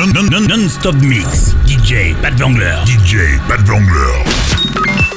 Non-stop mix. DJ Pat Vangler. DJ Pat Vangler.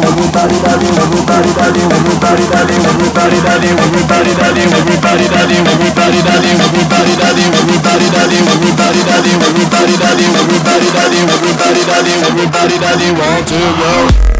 everybody dancing, everybody dancing, everybody dancing, everybody dancing, everybody dancing, everybody dancing, everybody dancing, everybody dancing, everybody dancing, everybody dancing, everybody dancing, everybody dancing, everybody dancing, everybody dancing, want to go.